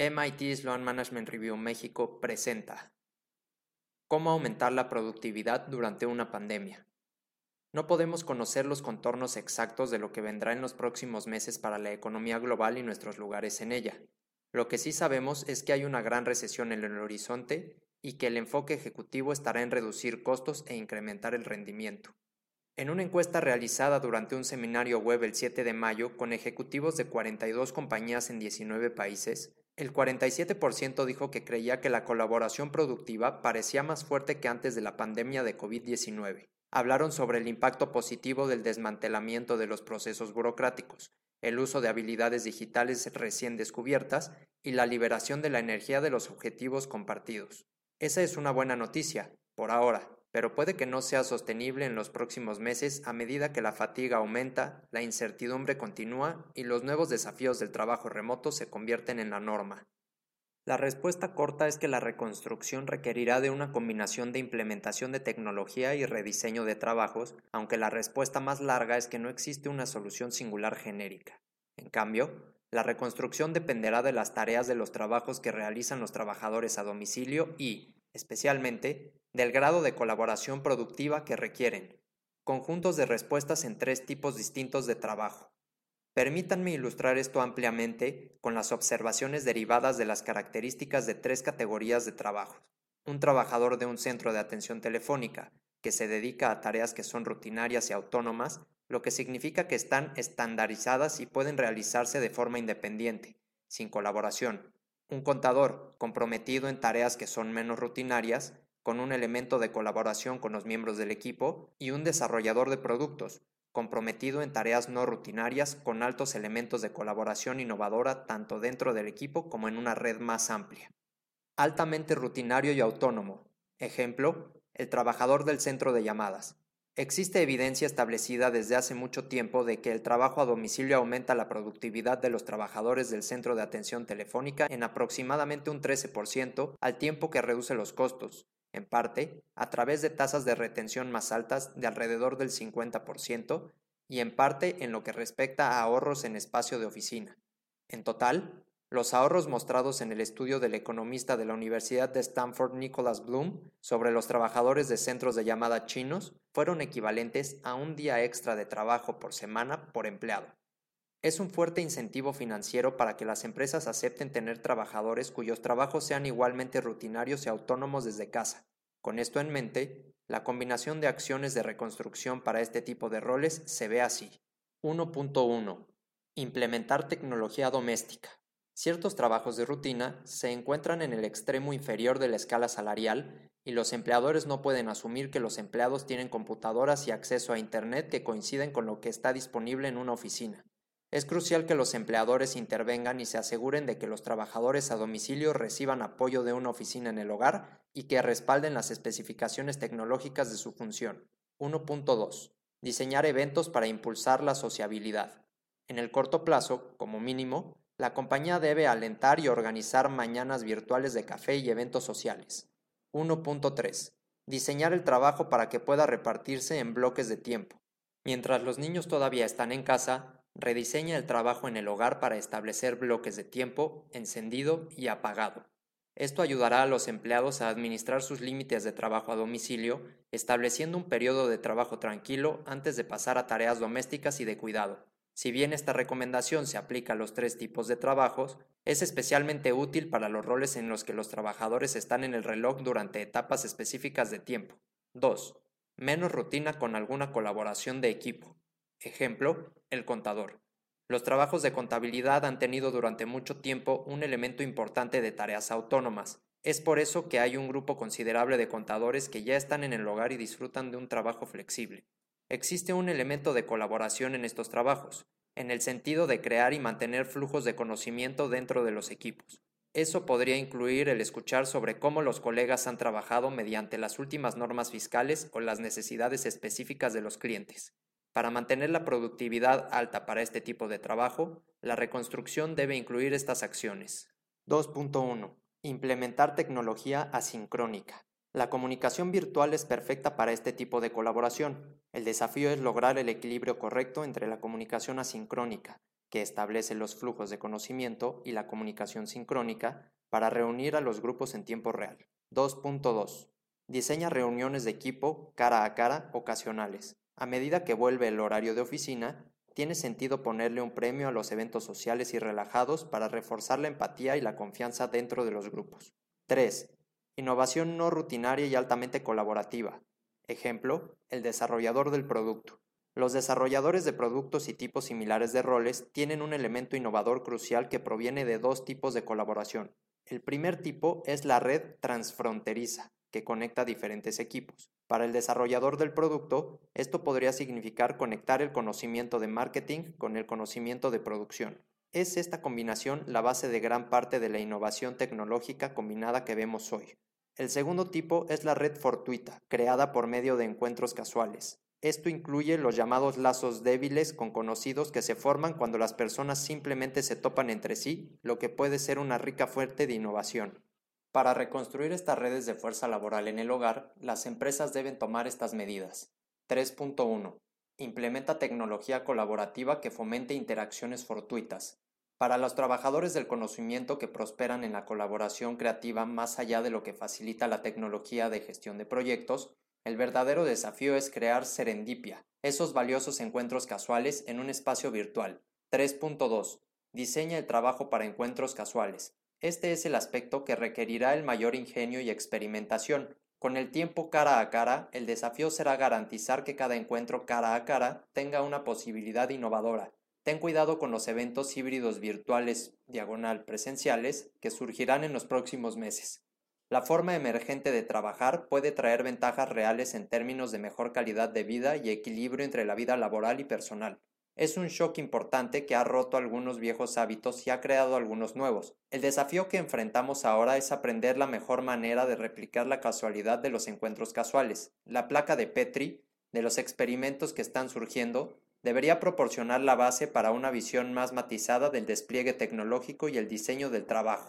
MIT Sloan Management Review México presenta ¿Cómo aumentar la productividad durante una pandemia? No podemos conocer los contornos exactos de lo que vendrá en los próximos meses para la economía global y nuestros lugares en ella. Lo que sí sabemos es que hay una gran recesión en el horizonte y que el enfoque ejecutivo estará en reducir costos e incrementar el rendimiento. En una encuesta realizada durante un seminario web el 7 de mayo con ejecutivos de 42 compañías en 19 países, el 47% dijo que creía que la colaboración productiva parecía más fuerte que antes de la pandemia de COVID-19. Hablaron sobre el impacto positivo del desmantelamiento de los procesos burocráticos, el uso de habilidades digitales recién descubiertas y la liberación de la energía de los objetivos compartidos. Esa es una buena noticia, por ahora, pero puede que no sea sostenible en los próximos meses a medida que la fatiga aumenta, la incertidumbre continúa y los nuevos desafíos del trabajo remoto se convierten en la norma. La respuesta corta es que la reconstrucción requerirá de una combinación de implementación de tecnología y rediseño de trabajos, aunque la respuesta más larga es que no existe una solución singular genérica. En cambio, la reconstrucción dependerá de las tareas de los trabajos que realizan los trabajadores a domicilio y, especialmente, del grado de colaboración productiva que requieren, conjuntos de respuestas en tres tipos distintos de trabajo. Permítanme ilustrar esto ampliamente con las observaciones derivadas de las características de tres categorías de trabajo. Un trabajador de un centro de atención telefónica, que se dedica a tareas que son rutinarias y autónomas, lo que significa que están estandarizadas y pueden realizarse de forma independiente, sin colaboración. Un contador, comprometido en tareas que son menos rutinarias, con un elemento de colaboración con los miembros del equipo, y un desarrollador de productos, comprometido en tareas no rutinarias con altos elementos de colaboración innovadora tanto dentro del equipo como en una red más amplia. Altamente rutinario y autónomo. Ejemplo, el trabajador del centro de llamadas. Existe evidencia establecida desde hace mucho tiempo de que el trabajo a domicilio aumenta la productividad de los trabajadores del centro de atención telefónica en aproximadamente un 13% al tiempo que reduce los costos, en parte a través de tasas de retención más altas de alrededor del 50% y en parte en lo que respecta a ahorros en espacio de oficina. En total, los ahorros mostrados en el estudio del economista de la Universidad de Stanford Nicholas Bloom sobre los trabajadores de centros de llamada chinos fueron equivalentes a un día extra de trabajo por semana por empleado. Es un fuerte incentivo financiero para que las empresas acepten tener trabajadores cuyos trabajos sean igualmente rutinarios y autónomos desde casa. Con esto en mente, la combinación de acciones de reconstrucción para este tipo de roles se ve así. 1.1. Implementar tecnología doméstica. Ciertos trabajos de rutina se encuentran en el extremo inferior de la escala salarial y los empleadores no pueden asumir que los empleados tienen computadoras y acceso a Internet que coinciden con lo que está disponible en una oficina. Es crucial que los empleadores intervengan y se aseguren de que los trabajadores a domicilio reciban apoyo de una oficina en el hogar y que respalden las especificaciones tecnológicas de su función. 1.2. Diseñar eventos para impulsar la sociabilidad. En el corto plazo, como mínimo, la compañía debe alentar y organizar mañanas virtuales de café y eventos sociales. 1.3. Diseñar el trabajo para que pueda repartirse en bloques de tiempo. Mientras los niños todavía están en casa, Rediseña el trabajo en el hogar para establecer bloques de tiempo, encendido y apagado. Esto ayudará a los empleados a administrar sus límites de trabajo a domicilio, estableciendo un periodo de trabajo tranquilo antes de pasar a tareas domésticas y de cuidado. Si bien esta recomendación se aplica a los tres tipos de trabajos, es especialmente útil para los roles en los que los trabajadores están en el reloj durante etapas específicas de tiempo. 2. Menos rutina con alguna colaboración de equipo. Ejemplo, el contador. Los trabajos de contabilidad han tenido durante mucho tiempo un elemento importante de tareas autónomas. Es por eso que hay un grupo considerable de contadores que ya están en el hogar y disfrutan de un trabajo flexible. Existe un elemento de colaboración en estos trabajos, en el sentido de crear y mantener flujos de conocimiento dentro de los equipos. Eso podría incluir el escuchar sobre cómo los colegas han trabajado mediante las últimas normas fiscales o las necesidades específicas de los clientes. Para mantener la productividad alta para este tipo de trabajo, la reconstrucción debe incluir estas acciones. 2.1. Implementar tecnología asincrónica. La comunicación virtual es perfecta para este tipo de colaboración. El desafío es lograr el equilibrio correcto entre la comunicación asincrónica, que establece los flujos de conocimiento y la comunicación sincrónica para reunir a los grupos en tiempo real. 2.2. Diseña reuniones de equipo cara a cara ocasionales. A medida que vuelve el horario de oficina, tiene sentido ponerle un premio a los eventos sociales y relajados para reforzar la empatía y la confianza dentro de los grupos. 3. Innovación no rutinaria y altamente colaborativa. Ejemplo, el desarrollador del producto. Los desarrolladores de productos y tipos similares de roles tienen un elemento innovador crucial que proviene de dos tipos de colaboración. El primer tipo es la red transfronteriza, que conecta diferentes equipos. Para el desarrollador del producto, esto podría significar conectar el conocimiento de marketing con el conocimiento de producción. Es esta combinación la base de gran parte de la innovación tecnológica combinada que vemos hoy. El segundo tipo es la red fortuita, creada por medio de encuentros casuales. Esto incluye los llamados lazos débiles con conocidos que se forman cuando las personas simplemente se topan entre sí, lo que puede ser una rica fuente de innovación. Para reconstruir estas redes de fuerza laboral en el hogar, las empresas deben tomar estas medidas. 3.1. Implementa tecnología colaborativa que fomente interacciones fortuitas. Para los trabajadores del conocimiento que prosperan en la colaboración creativa más allá de lo que facilita la tecnología de gestión de proyectos, el verdadero desafío es crear serendipia, esos valiosos encuentros casuales en un espacio virtual. 3.2. Diseña el trabajo para encuentros casuales. Este es el aspecto que requerirá el mayor ingenio y experimentación. Con el tiempo cara a cara, el desafío será garantizar que cada encuentro cara a cara tenga una posibilidad innovadora. Ten cuidado con los eventos híbridos virtuales diagonal presenciales que surgirán en los próximos meses. La forma emergente de trabajar puede traer ventajas reales en términos de mejor calidad de vida y equilibrio entre la vida laboral y personal. Es un shock importante que ha roto algunos viejos hábitos y ha creado algunos nuevos. El desafío que enfrentamos ahora es aprender la mejor manera de replicar la casualidad de los encuentros casuales. La placa de Petri, de los experimentos que están surgiendo, debería proporcionar la base para una visión más matizada del despliegue tecnológico y el diseño del trabajo.